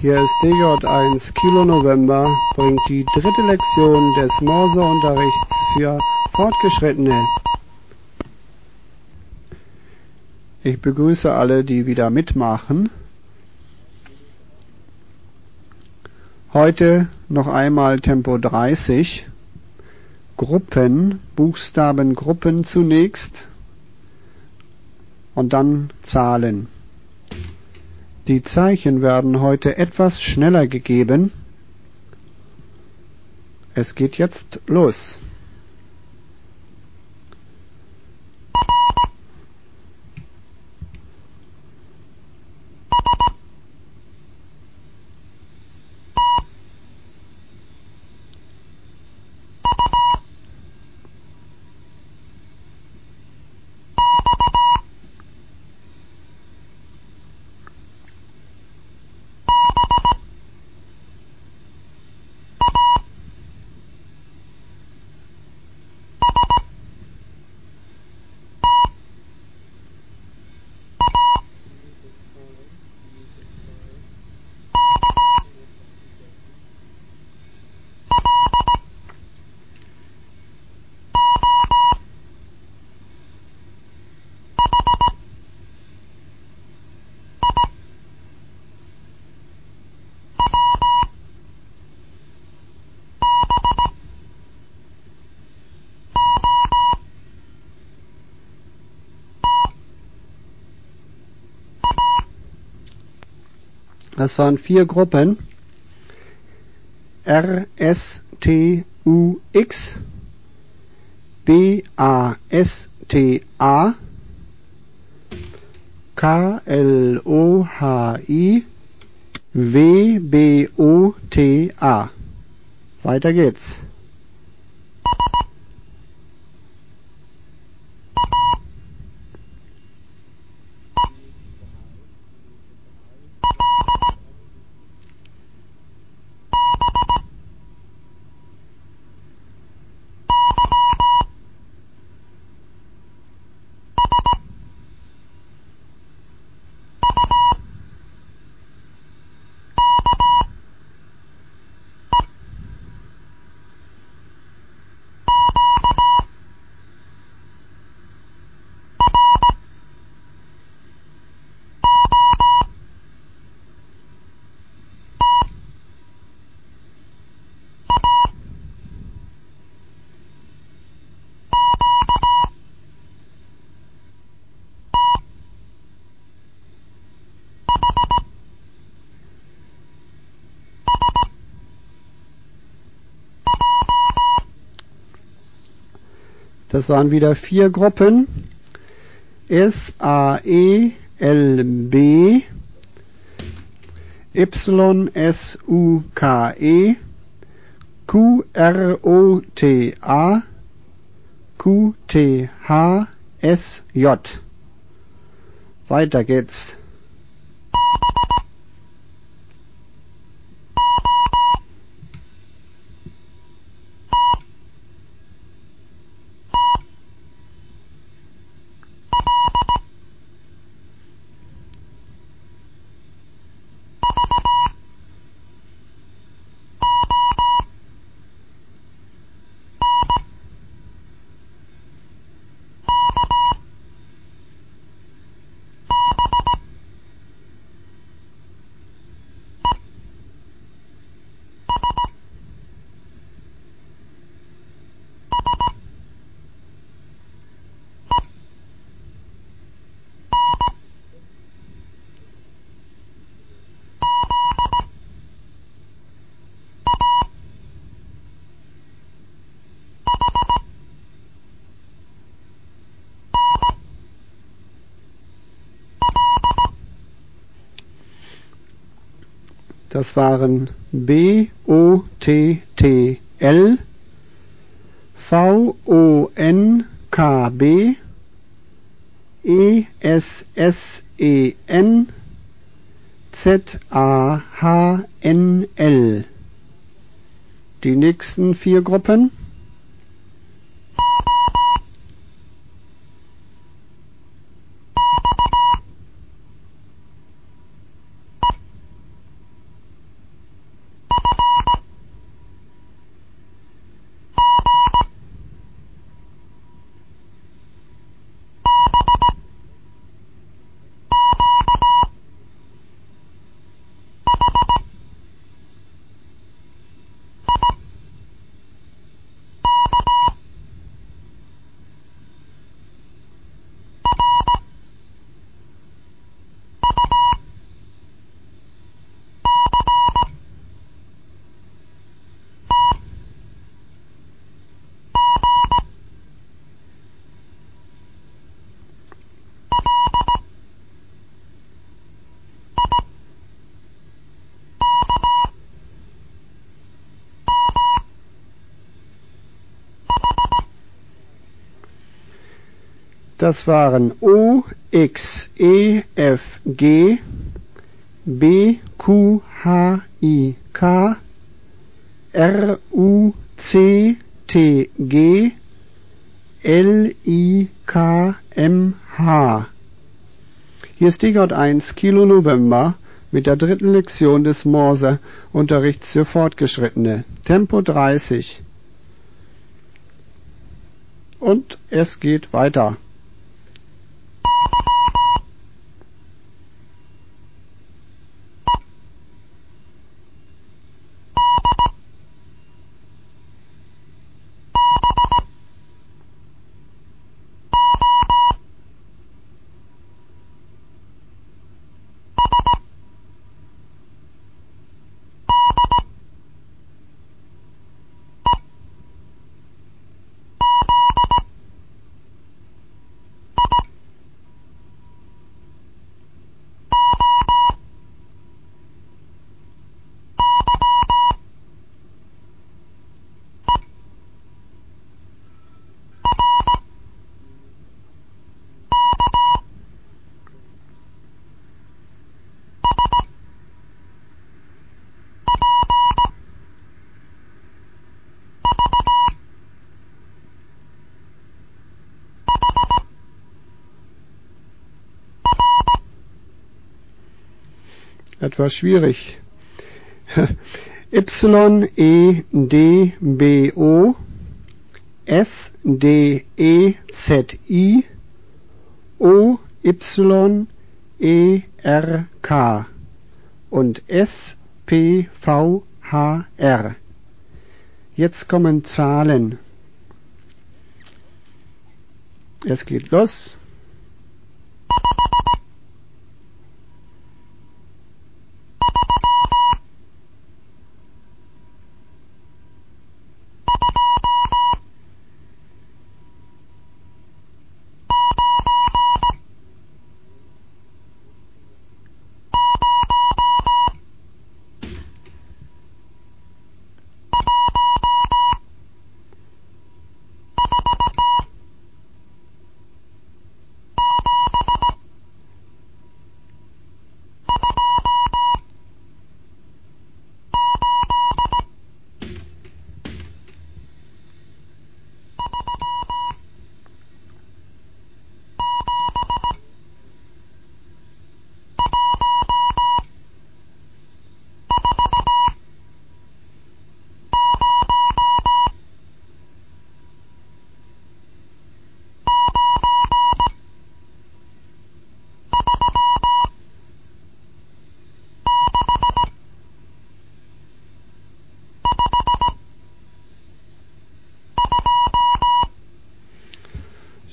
Hier ist DJ1 Kilo November, bringt die dritte Lektion des Morseunterrichts für Fortgeschrittene. Ich begrüße alle, die wieder mitmachen. Heute noch einmal Tempo 30. Gruppen, Buchstabengruppen zunächst und dann Zahlen. Die Zeichen werden heute etwas schneller gegeben. Es geht jetzt los. Das waren vier Gruppen. R, S, T, U, X, B, A, S, T, A, K, L, O, H, I, W, B, O, T, A. Weiter geht's. Das waren wieder vier Gruppen. S, A, E, L, B, Y, S, U, K, E, Q, R, O, T, A, Q, T, H, S, J. Weiter geht's. Das waren B O T T L V O N K B E S S E N Z A H N L. Die nächsten vier Gruppen Das waren O, X, E, F, G, B, Q, H, I, K, R, U, C, T, G, L, I, K, M, H. Hier ist Stichwort 1, Kilo November, mit der dritten Lektion des Morse-Unterrichts für Fortgeschrittene. Tempo 30. Und es geht weiter. Etwas schwierig. Y, E, D, B, O, S, D, E, Z, I, O, Y, E, R, K und S, P, V, H, R. Jetzt kommen Zahlen. Es geht los.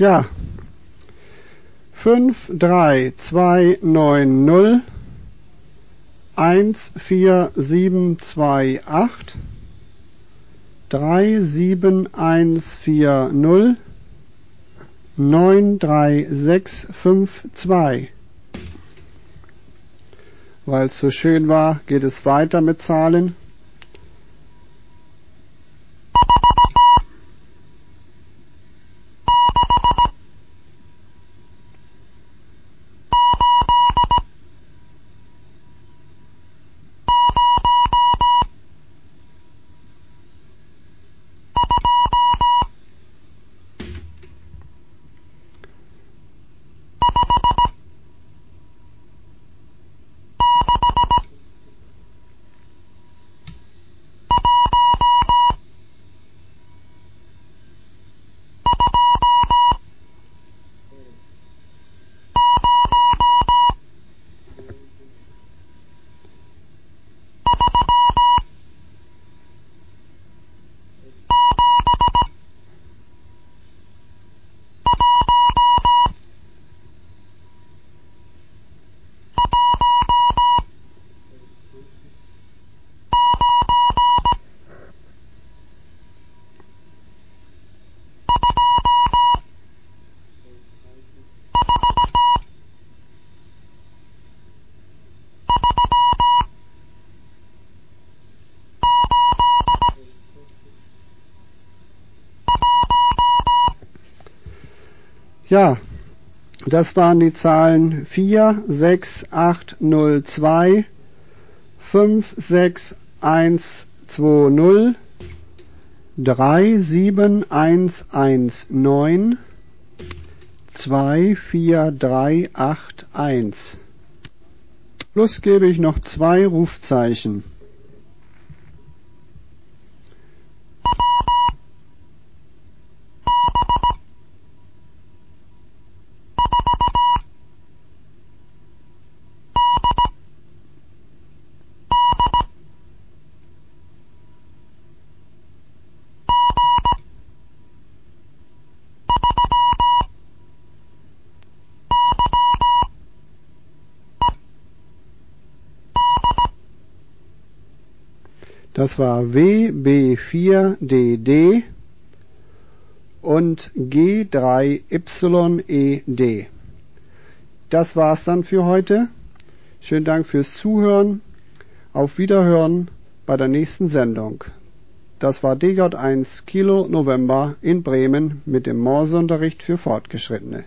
Ja. 5, 3, 2, 9, 0, 1, 4, 7, 2, 8, 3, 7, 1, 4, 0, 9, 3, 6, 5, 2. Weil es so schön war, geht es weiter mit Zahlen. Ja, Das waren die Zahlen 4, 6, 8, 0, 2, 5, 6, 1, 2, 0, 3, 7, 1, 1, 9, 2, 4, 3, 8, 1. Plus gebe ich noch zwei Rufzeichen. Das war WB4DD und G3YED. Das war's dann für heute. Schönen Dank fürs Zuhören. Auf Wiederhören bei der nächsten Sendung. Das war DJ1 Kilo November in Bremen mit dem Morseunterricht für Fortgeschrittene.